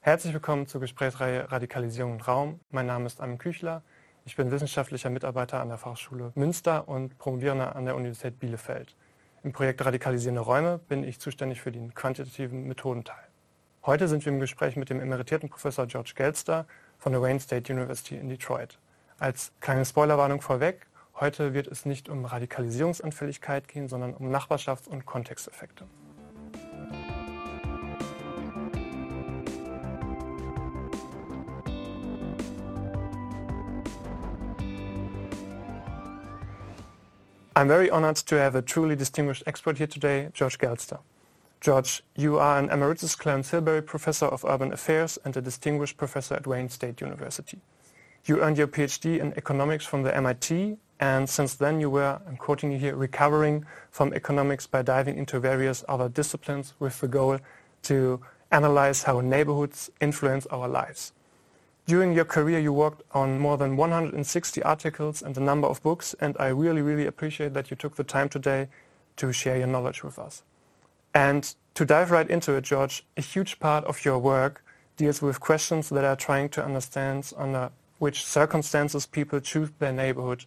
Herzlich willkommen zur Gesprächsreihe Radikalisierung und Raum. Mein Name ist Armin Küchler. Ich bin wissenschaftlicher Mitarbeiter an der Fachschule Münster und Promovierender an der Universität Bielefeld. Im Projekt Radikalisierende Räume bin ich zuständig für den quantitativen Methodenteil. Heute sind wir im Gespräch mit dem emeritierten Professor George Gelster von der Wayne State University in Detroit. Als kleine Spoilerwarnung vorweg, heute wird es nicht um Radikalisierungsanfälligkeit gehen, sondern um Nachbarschafts- und Kontexteffekte. I'm very honored to have a truly distinguished expert here today, George Galster. George, you are an Emeritus Clarence Hilberry Professor of Urban Affairs and a distinguished professor at Wayne State University. You earned your PhD in economics from the MIT, and since then you were, I'm quoting you here, recovering from economics by diving into various other disciplines with the goal to analyze how neighborhoods influence our lives. During your career, you worked on more than 160 articles and a number of books, and I really, really appreciate that you took the time today to share your knowledge with us. And to dive right into it, George, a huge part of your work deals with questions that are trying to understand under which circumstances people choose their neighborhood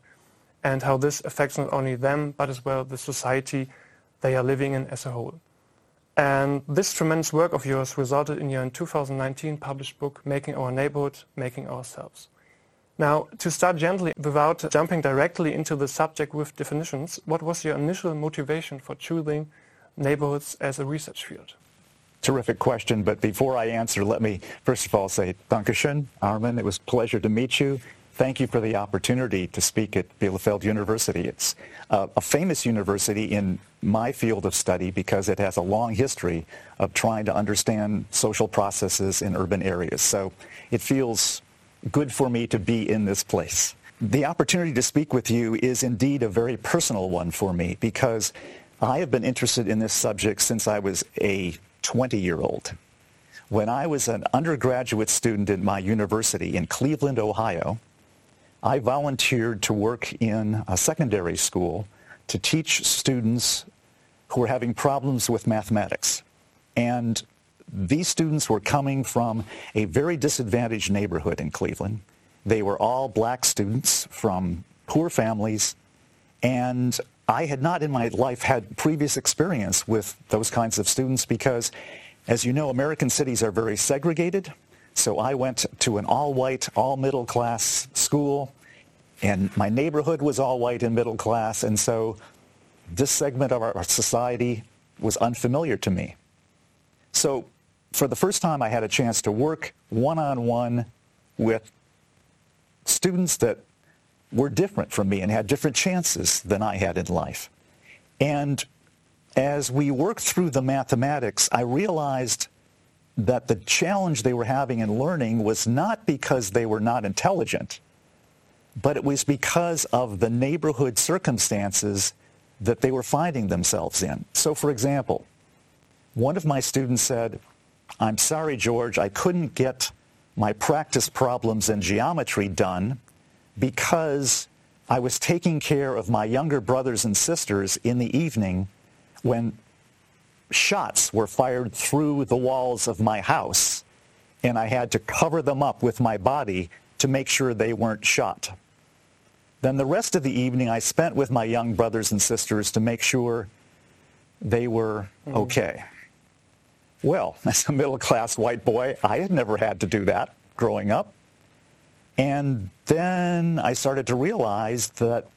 and how this affects not only them, but as well the society they are living in as a whole. And this tremendous work of yours resulted in your 2019 published book, Making Our Neighborhood, Making Ourselves. Now, to start gently, without jumping directly into the subject with definitions, what was your initial motivation for choosing neighborhoods as a research field? Terrific question, but before I answer, let me first of all say Dankeschön, Armin. It was a pleasure to meet you. Thank you for the opportunity to speak at Bielefeld University. It's uh, a famous university in my field of study because it has a long history of trying to understand social processes in urban areas. So it feels good for me to be in this place. The opportunity to speak with you is indeed a very personal one for me because I have been interested in this subject since I was a 20-year-old. When I was an undergraduate student at my university in Cleveland, Ohio, I volunteered to work in a secondary school to teach students who were having problems with mathematics. And these students were coming from a very disadvantaged neighborhood in Cleveland. They were all black students from poor families, and I had not in my life had previous experience with those kinds of students because, as you know, American cities are very segregated. So I went to an all-white, all-middle-class school, and my neighborhood was all white and middle class, and so this segment of our society was unfamiliar to me. So for the first time, I had a chance to work one-on-one with students that were different from me and had different chances than I had in life. And as we worked through the mathematics, I realized that the challenge they were having in learning was not because they were not intelligent, but it was because of the neighborhood circumstances that they were finding themselves in. So, for example, one of my students said, I'm sorry, George, I couldn't get my practice problems in geometry done because I was taking care of my younger brothers and sisters in the evening when shots were fired through the walls of my house, and I had to cover them up with my body to make sure they weren't shot. Then the rest of the evening I spent with my young brothers and sisters to make sure they were mm-hmm. okay. Well, as a middle-class white boy, I had never had to do that growing up. And then I started to realize that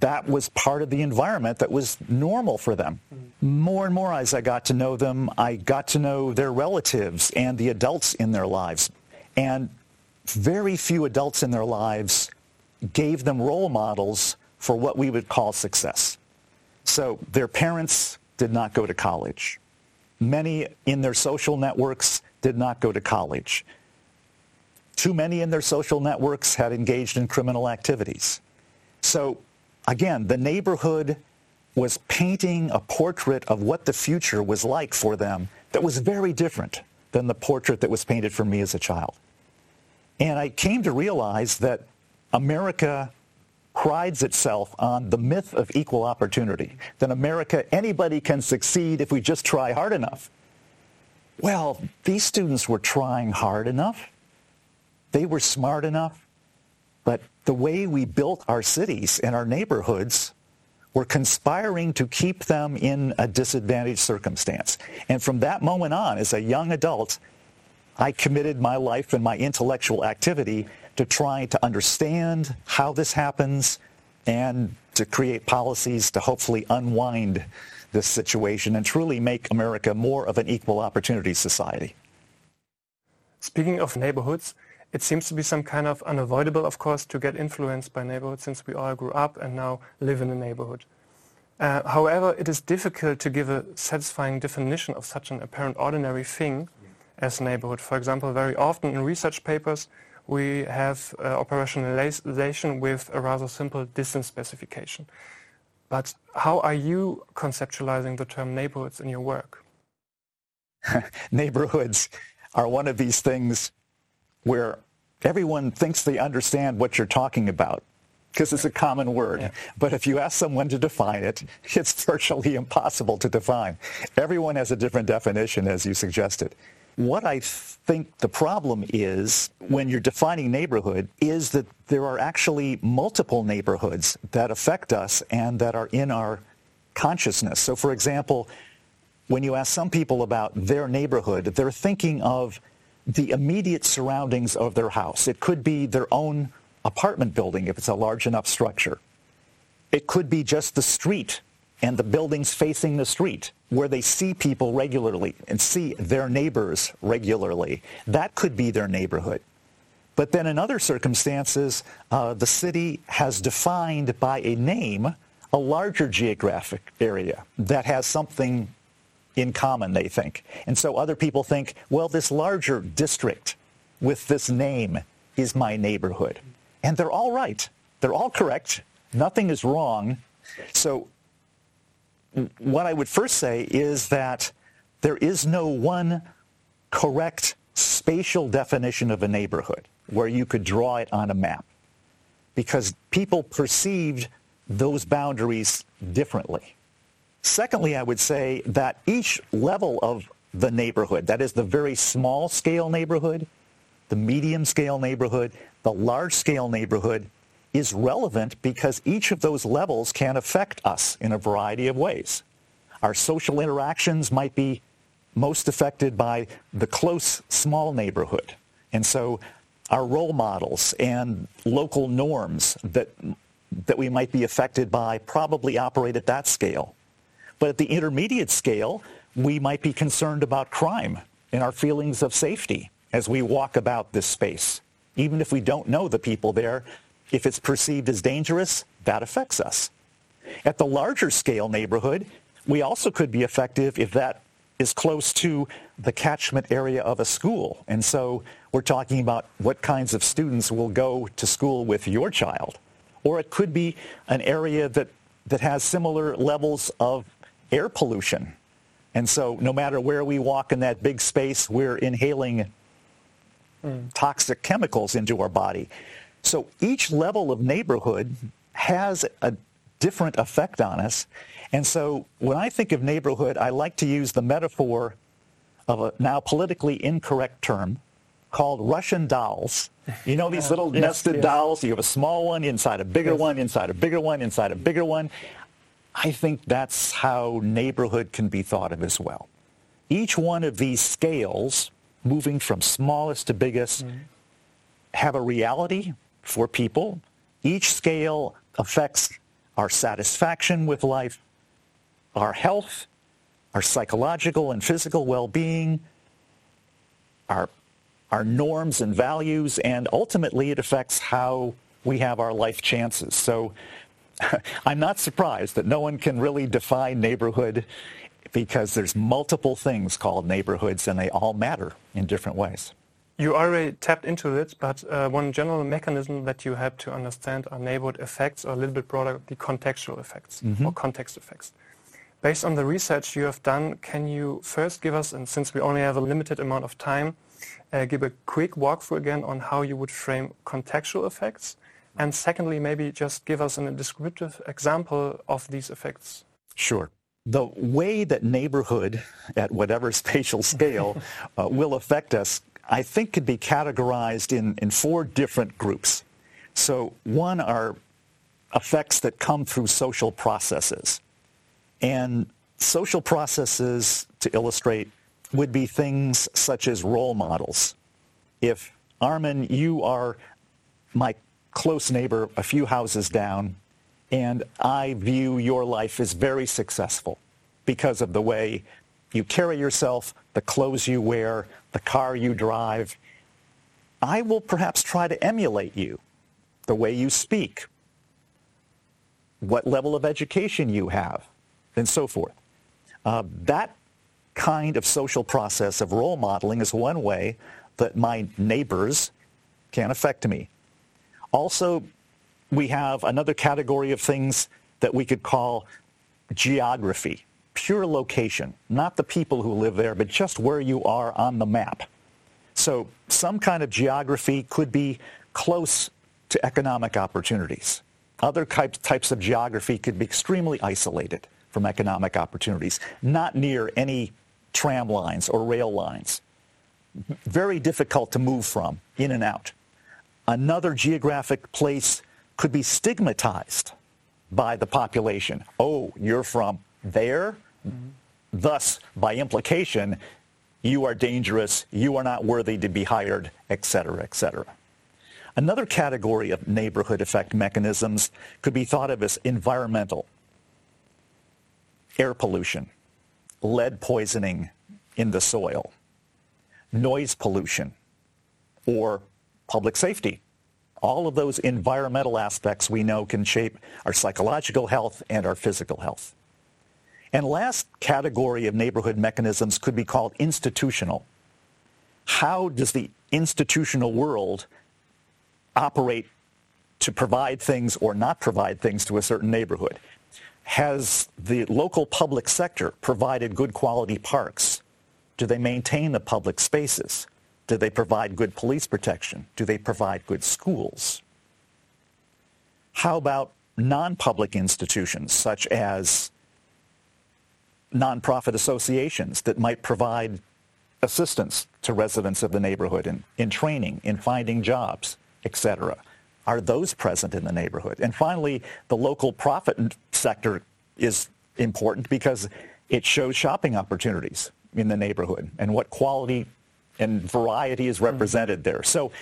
that was part of the environment that was normal for them. More and more as I got to know them, I got to know their relatives and the adults in their lives. And very few adults in their lives gave them role models for what we would call success. So their parents did not go to college. Many in their social networks did not go to college. Too many in their social networks had engaged in criminal activities. So again, the neighborhood was painting a portrait of what the future was like for them that was very different than the portrait that was painted for me as a child. And I came to realize that America prides itself on the myth of equal opportunity, that America, anybody can succeed if we just try hard enough. well, these students were trying hard enough. They were smart enough. But the way we built our cities and our neighborhoods were conspiring to keep them in a disadvantaged circumstance. And from that moment on, as a young adult, I committed my life and my intellectual activity to trying to understand how this happens and to create policies to hopefully unwind this situation and truly make America more of an equal opportunity society. Speaking of neighborhoods, it seems to be some kind of unavoidable, of course, to get influenced by neighborhoods since we all grew up and now live in a neighborhood. Uh, however, it is difficult to give a satisfying definition of such an apparent ordinary thing as neighborhood. For example, very often in research papers, we have uh, operationalization with a rather simple distance specification. But how are you conceptualizing the term neighborhoods in your work? neighborhoods are one of these things where everyone thinks they understand what you're talking about because it's a common word. Yeah. But if you ask someone to define it, it's virtually impossible to define. Everyone has a different definition, as you suggested. What I think the problem is when you're defining neighborhood is that there are actually multiple neighborhoods that affect us and that are in our consciousness. So, for example, when you ask some people about their neighborhood, they're thinking of the immediate surroundings of their house. It could be their own apartment building if it's a large enough structure. It could be just the street and the buildings facing the street where they see people regularly and see their neighbors regularly. That could be their neighborhood. But then in other circumstances, uh, the city has defined by a name a larger geographic area that has something in common, they think. And so other people think, well, this larger district with this name is my neighborhood. And they're all right. They're all correct. Nothing is wrong. So what I would first say is that there is no one correct spatial definition of a neighborhood where you could draw it on a map because people perceived those boundaries differently. Secondly, I would say that each level of the neighborhood, that is the very small scale neighborhood, the medium scale neighborhood, the large scale neighborhood, is relevant because each of those levels can affect us in a variety of ways. Our social interactions might be most affected by the close, small neighborhood. And so our role models and local norms that, that we might be affected by probably operate at that scale. But at the intermediate scale, we might be concerned about crime and our feelings of safety as we walk about this space. Even if we don't know the people there, if it's perceived as dangerous, that affects us. At the larger scale neighborhood, we also could be effective if that is close to the catchment area of a school. And so we're talking about what kinds of students will go to school with your child. Or it could be an area that, that has similar levels of air pollution. And so no matter where we walk in that big space, we're inhaling mm. toxic chemicals into our body. So each level of neighborhood has a different effect on us. And so when I think of neighborhood, I like to use the metaphor of a now politically incorrect term called Russian dolls. You know these little yes, nested yes. dolls? You have a small one inside a bigger yes. one, inside a bigger one, inside a bigger one. I think that's how neighborhood can be thought of as well. Each one of these scales, moving from smallest to biggest, mm-hmm. have a reality for people. Each scale affects our satisfaction with life, our health, our psychological and physical well-being, our, our norms and values, and ultimately it affects how we have our life chances. So I'm not surprised that no one can really define neighborhood because there's multiple things called neighborhoods and they all matter in different ways. You already tapped into it, but uh, one general mechanism that you have to understand are neighborhood effects, or a little bit broader, the contextual effects mm-hmm. or context effects. Based on the research you have done, can you first give us, and since we only have a limited amount of time, uh, give a quick walkthrough again on how you would frame contextual effects? And secondly, maybe just give us a descriptive example of these effects. Sure. the way that neighborhood at whatever spatial scale uh, will affect us, I think could be categorized in, in four different groups. So one are effects that come through social processes. And social processes, to illustrate, would be things such as role models. If, Armin, you are my close neighbor a few houses down, and I view your life as very successful because of the way you carry yourself, the clothes you wear, the car you drive. I will perhaps try to emulate you, the way you speak, what level of education you have, and so forth. Uh, that kind of social process of role modeling is one way that my neighbors can affect me. Also, we have another category of things that we could call geography, pure location, not the people who live there, but just where you are on the map. So some kind of geography could be close to economic opportunities. Other types of geography could be extremely isolated from economic opportunities, not near any tram lines or rail lines. Very difficult to move from, in and out. Another geographic place could be stigmatized by the population. Oh, you're from there? Mm-hmm. Thus, by implication, you are dangerous, you are not worthy to be hired, etc., etc. Another category of neighborhood effect mechanisms could be thought of as environmental. Air pollution, lead poisoning in the soil, noise pollution, or public safety. All of those environmental aspects we know can shape our psychological health and our physical health. And last category of neighborhood mechanisms could be called institutional. How does the institutional world operate to provide things or not provide things to a certain neighborhood? Has the local public sector provided good quality parks? Do they maintain the public spaces? Do they provide good police protection? Do they provide good schools? How about non-public institutions such as nonprofit associations that might provide assistance to residents of the neighborhood in, in training, in finding jobs, etc.? Are those present in the neighborhood? And finally, the local profit sector is important because it shows shopping opportunities in the neighborhood and what quality and variety is represented there. So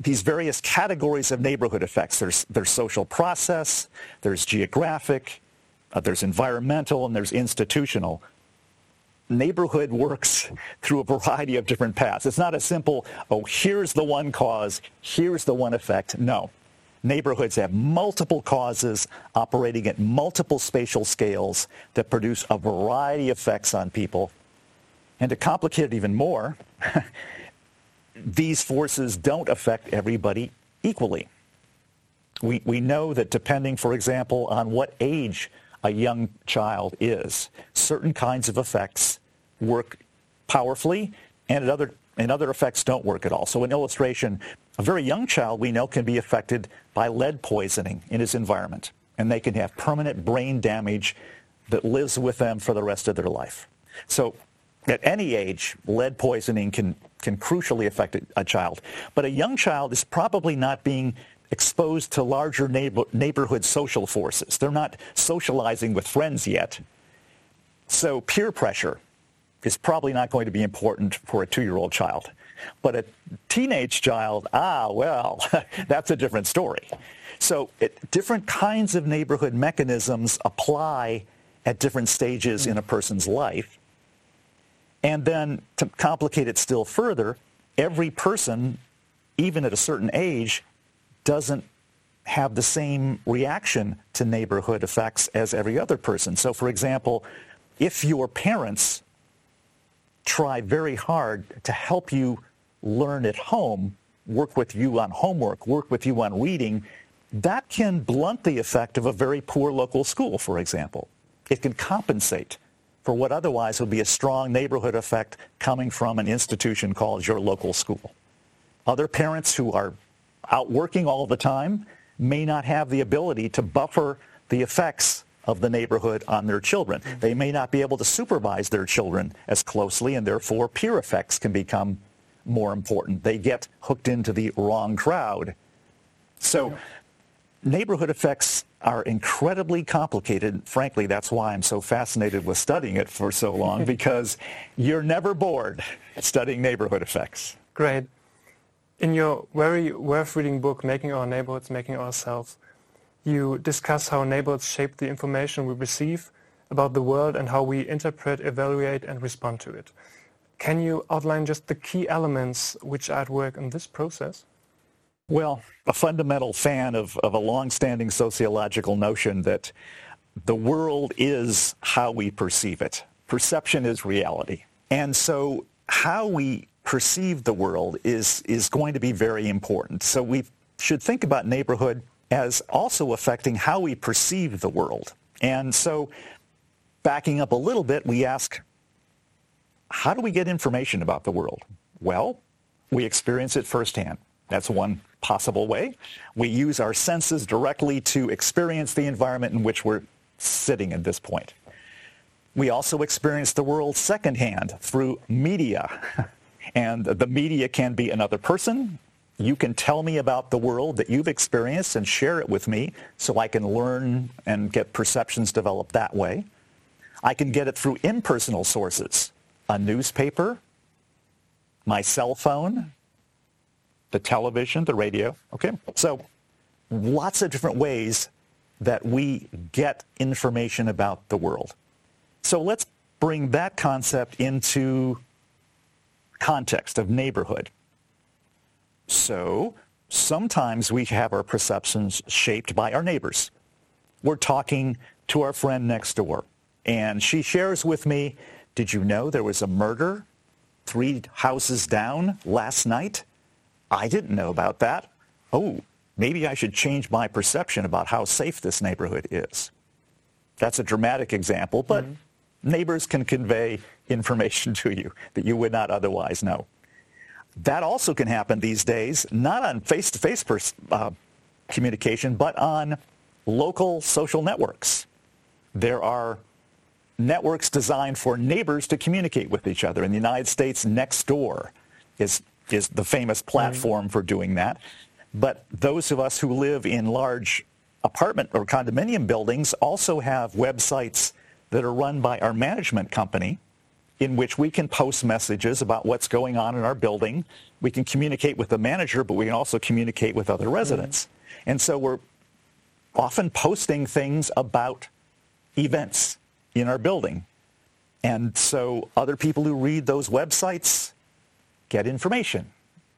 these various categories of neighborhood effects, there's, there's social process, there's geographic, uh, there's environmental, and there's institutional. Neighborhood works through a variety of different paths. It's not a simple, oh, here's the one cause, here's the one effect. No. Neighborhoods have multiple causes operating at multiple spatial scales that produce a variety of effects on people and to complicate it even more, these forces don't affect everybody equally. We, we know that depending, for example, on what age a young child is, certain kinds of effects work powerfully and other, and other effects don't work at all. So an illustration, a very young child we know can be affected by lead poisoning in his environment, and they can have permanent brain damage that lives with them for the rest of their life. So at any age, lead poisoning can, can crucially affect a child. But a young child is probably not being exposed to larger neighbor, neighborhood social forces. They're not socializing with friends yet. So peer pressure is probably not going to be important for a two-year-old child. But a teenage child, ah, well, that's a different story. So it, different kinds of neighborhood mechanisms apply at different stages in a person's life. And then to complicate it still further, every person, even at a certain age, doesn't have the same reaction to neighborhood effects as every other person. So for example, if your parents try very hard to help you learn at home, work with you on homework, work with you on reading, that can blunt the effect of a very poor local school, for example. It can compensate for what otherwise would be a strong neighborhood effect coming from an institution called your local school. Other parents who are out working all the time may not have the ability to buffer the effects of the neighborhood on their children. They may not be able to supervise their children as closely, and therefore peer effects can become more important. They get hooked into the wrong crowd. So neighborhood effects are incredibly complicated. Frankly, that's why I'm so fascinated with studying it for so long, because you're never bored studying neighborhood effects. Great. In your very worth-reading book, Making Our Neighborhoods, Making Ourselves, you discuss how neighborhoods shape the information we receive about the world and how we interpret, evaluate, and respond to it. Can you outline just the key elements which are at work in this process? Well, a fundamental fan of, of a long-standing sociological notion that the world is how we perceive it. Perception is reality. And so how we perceive the world is, is going to be very important. So we should think about neighborhood as also affecting how we perceive the world. And so backing up a little bit, we ask, how do we get information about the world? Well, we experience it firsthand. That's one possible way. We use our senses directly to experience the environment in which we're sitting at this point. We also experience the world secondhand through media. And the media can be another person. You can tell me about the world that you've experienced and share it with me so I can learn and get perceptions developed that way. I can get it through impersonal sources, a newspaper, my cell phone, the television, the radio. Okay, so lots of different ways that we get information about the world. So let's bring that concept into context of neighborhood. So sometimes we have our perceptions shaped by our neighbors. We're talking to our friend next door, and she shares with me, did you know there was a murder three houses down last night? I didn't know about that. Oh, maybe I should change my perception about how safe this neighborhood is. That's a dramatic example, but mm-hmm. neighbors can convey information to you that you would not otherwise know. That also can happen these days, not on face-to-face pers- uh, communication, but on local social networks. There are networks designed for neighbors to communicate with each other. In the United States, Nextdoor is is the famous platform for doing that. But those of us who live in large apartment or condominium buildings also have websites that are run by our management company in which we can post messages about what's going on in our building. We can communicate with the manager, but we can also communicate with other residents. Mm-hmm. And so we're often posting things about events in our building. And so other people who read those websites get information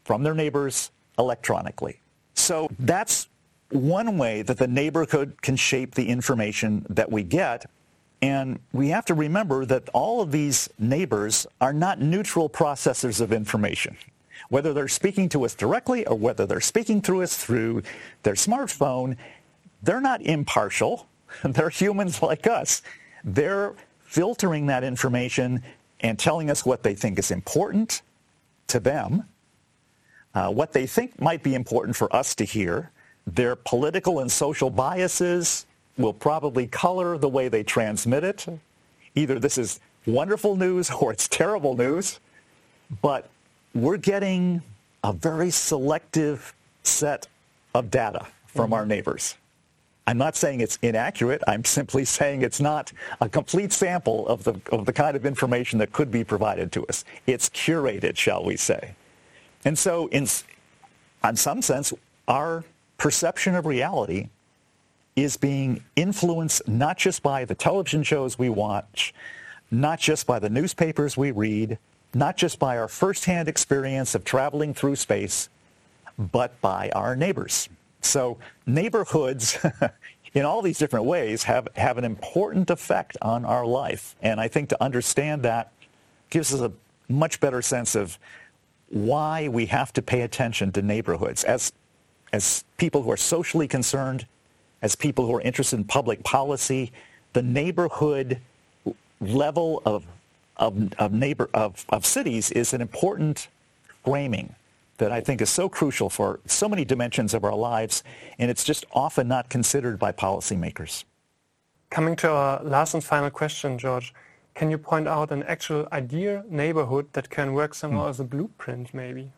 from their neighbors electronically. So that's one way that the neighborhood can shape the information that we get. And we have to remember that all of these neighbors are not neutral processors of information. Whether they're speaking to us directly or whether they're speaking through us through their smartphone, they're not impartial. They're humans like us. They're filtering that information and telling us what they think is important to them, uh, what they think might be important for us to hear. Their political and social biases will probably color the way they transmit it. Either this is wonderful news or it's terrible news, but we're getting a very selective set of data from mm-hmm. our neighbors. I'm not saying it's inaccurate. I'm simply saying it's not a complete sample of the, of the kind of information that could be provided to us. It's curated, shall we say. And so in, in some sense, our perception of reality is being influenced not just by the television shows we watch, not just by the newspapers we read, not just by our firsthand experience of traveling through space, but by our neighbors. So neighborhoods in all these different ways have, have an important effect on our life. And I think to understand that gives us a much better sense of why we have to pay attention to neighborhoods as, as people who are socially concerned, as people who are interested in public policy. The neighborhood level of, of, of, neighbor, of, of cities is an important framing that I think is so crucial for so many dimensions of our lives, and it's just often not considered by policymakers. Coming to our last and final question, George, can you point out an actual ideal neighborhood that can work somehow mm. as a blueprint, maybe?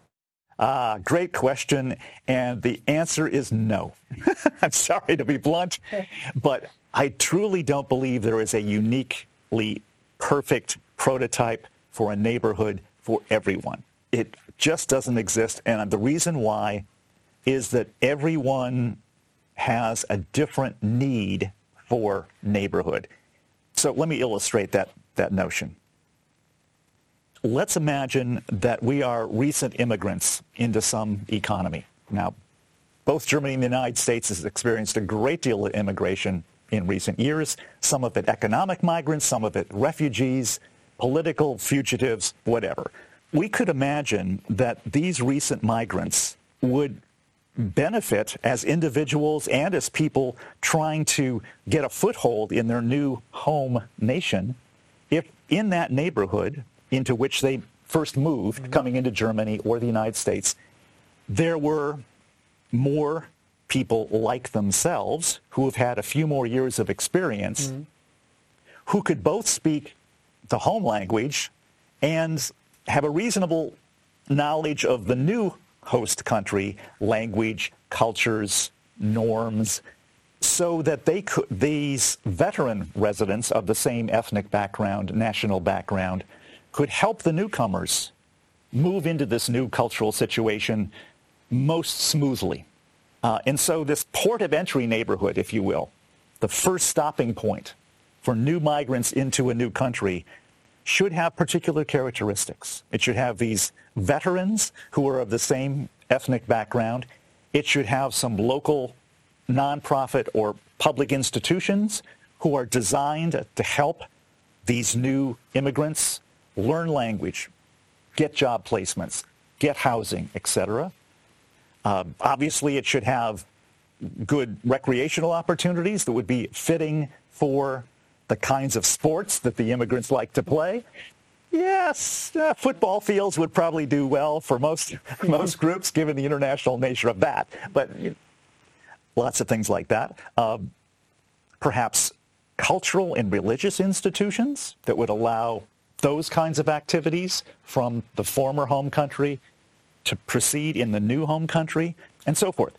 Ah, great question. And the answer is no. I'm sorry to be blunt, but I truly don't believe there is a uniquely perfect prototype for a neighborhood for everyone. It just doesn't exist. And the reason why is that everyone has a different need for neighborhood. So let me illustrate that, that notion. Let's imagine that we are recent immigrants into some economy. Now, both Germany and the United States has experienced a great deal of immigration in recent years, some of it economic migrants, some of it refugees, political fugitives, whatever. We could imagine that these recent migrants would benefit as individuals and as people trying to get a foothold in their new home nation if in that neighborhood into which they first moved, mm-hmm. coming into Germany or the United States, there were more people like themselves who have had a few more years of experience mm-hmm. who could both speak the home language and have a reasonable knowledge of the new host country, language, cultures, norms, so that they could, these veteran residents of the same ethnic background, national background, could help the newcomers move into this new cultural situation most smoothly. Uh, and so this port of entry neighborhood, if you will, the first stopping point for new migrants into a new country should have particular characteristics. It should have these veterans who are of the same ethnic background. It should have some local nonprofit or public institutions who are designed to help these new immigrants learn language, get job placements, get housing, etc. Uh, obviously, it should have good recreational opportunities that would be fitting for the kinds of sports that the immigrants like to play. Yes, uh, football fields would probably do well for most most groups, given the international nature of that. But lots of things like that. Um, perhaps cultural and religious institutions that would allow those kinds of activities from the former home country to proceed in the new home country, and so forth.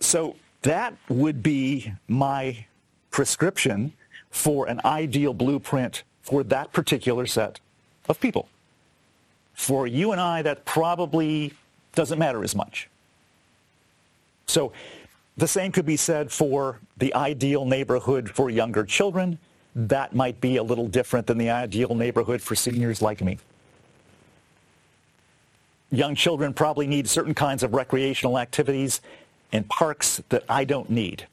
So that would be my prescription for an ideal blueprint for that particular set of people. For you and I, that probably doesn't matter as much. So the same could be said for the ideal neighborhood for younger children. That might be a little different than the ideal neighborhood for seniors like me. Young children probably need certain kinds of recreational activities and parks that I don't need.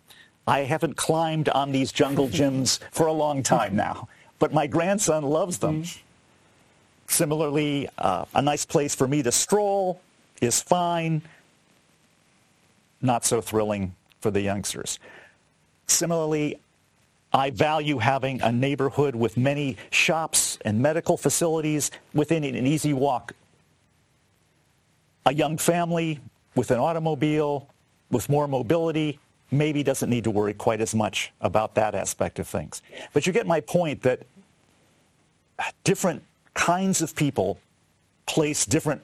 I haven't climbed on these jungle gyms for a long time now, but my grandson loves them. Mm. Similarly, uh, a nice place for me to stroll is fine, not so thrilling for the youngsters. Similarly, I value having a neighborhood with many shops and medical facilities within an easy walk. A young family with an automobile, with more mobility, maybe doesn't need to worry quite as much about that aspect of things. But you get my point that different kinds of people place different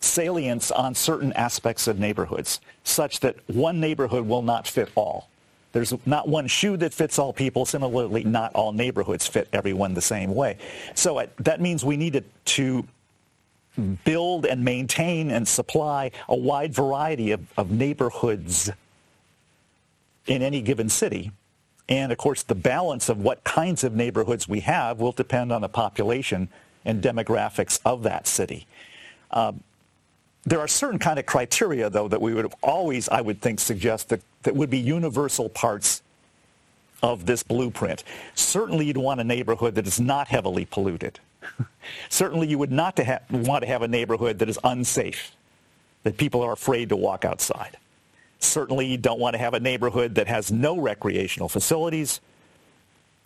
salience on certain aspects of neighborhoods, such that one neighborhood will not fit all. There's not one shoe that fits all people. Similarly, not all neighborhoods fit everyone the same way. So uh, that means we needed to build and maintain and supply a wide variety of, of neighborhoods in any given city. And of course, the balance of what kinds of neighborhoods we have will depend on the population and demographics of that city. Um, there are certain kind of criteria, though, that we would always, I would think, suggest that, that would be universal parts of this blueprint. Certainly, you'd want a neighborhood that is not heavily polluted. Certainly, you would not to ha- want to have a neighborhood that is unsafe, that people are afraid to walk outside. Certainly, you don't want to have a neighborhood that has no recreational facilities.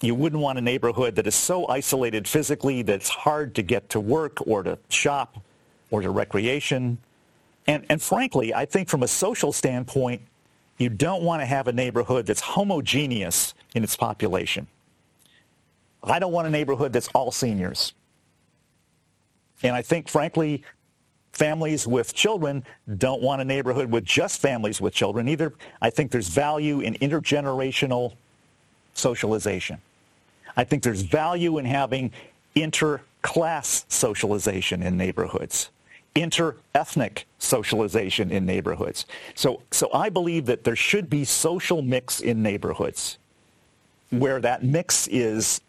You wouldn't want a neighborhood that is so isolated physically that it's hard to get to work or to shop or to recreation. And, and frankly, I think from a social standpoint, you don't want to have a neighborhood that's homogeneous in its population. I don't want a neighborhood that's all seniors. And I think, frankly, families with children don't want a neighborhood with just families with children either. I think there's value in intergenerational socialization. I think there's value in having inter-class socialization in neighborhoods, inter-ethnic socialization in neighborhoods. So, so I believe that there should be social mix in neighborhoods where that mix is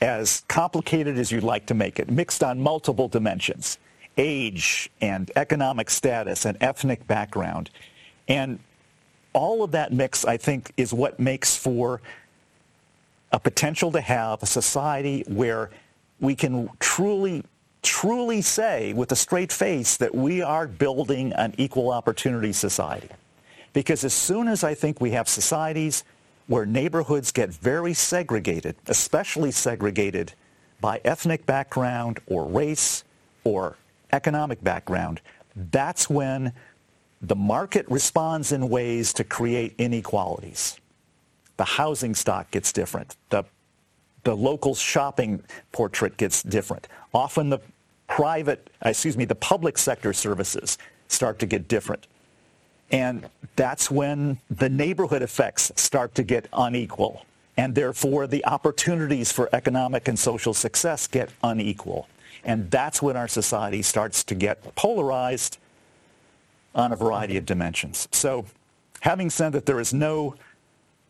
as complicated as you'd like to make it, mixed on multiple dimensions, age and economic status and ethnic background. And all of that mix, I think, is what makes for a potential to have a society where we can truly, truly say with a straight face that we are building an equal opportunity society. Because as soon as I think we have societies where neighborhoods get very segregated, especially segregated by ethnic background or race or economic background, that's when the market responds in ways to create inequalities. The housing stock gets different. The, the local shopping portrait gets different. Often the private, uh, excuse me, the public sector services start to get different. And that's when the neighborhood effects start to get unequal. And therefore, the opportunities for economic and social success get unequal. And that's when our society starts to get polarized on a variety of dimensions. So having said that there is no,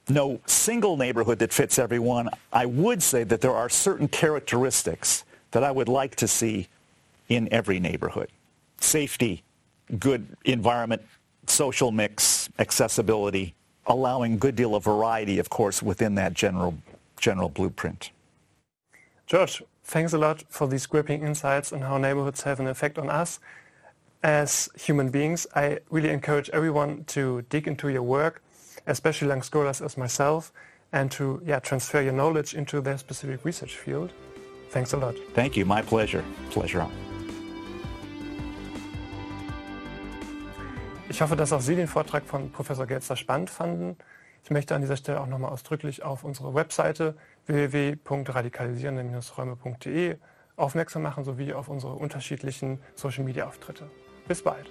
no single neighborhood that fits everyone, I would say that there are certain characteristics that I would like to see in every neighborhood. Safety, good environment, social mix, accessibility, allowing a good deal of variety, of course, within that general, general blueprint. George, thanks a lot for these gripping insights on how neighborhoods have an effect on us as human beings. I really encourage everyone to dig into your work, especially young scholars as myself, and to yeah, transfer your knowledge into their specific research field. Thanks a lot. Thank you. My pleasure. Pleasure. Ich hoffe, dass auch Sie den Vortrag von Professor Galster spannend fanden. Ich möchte an dieser Stelle auch nochmal ausdrücklich auf unsere Webseite www.radikalisierende-räume.de aufmerksam machen, sowie auf unsere unterschiedlichen Social-Media-Auftritte. Bis bald!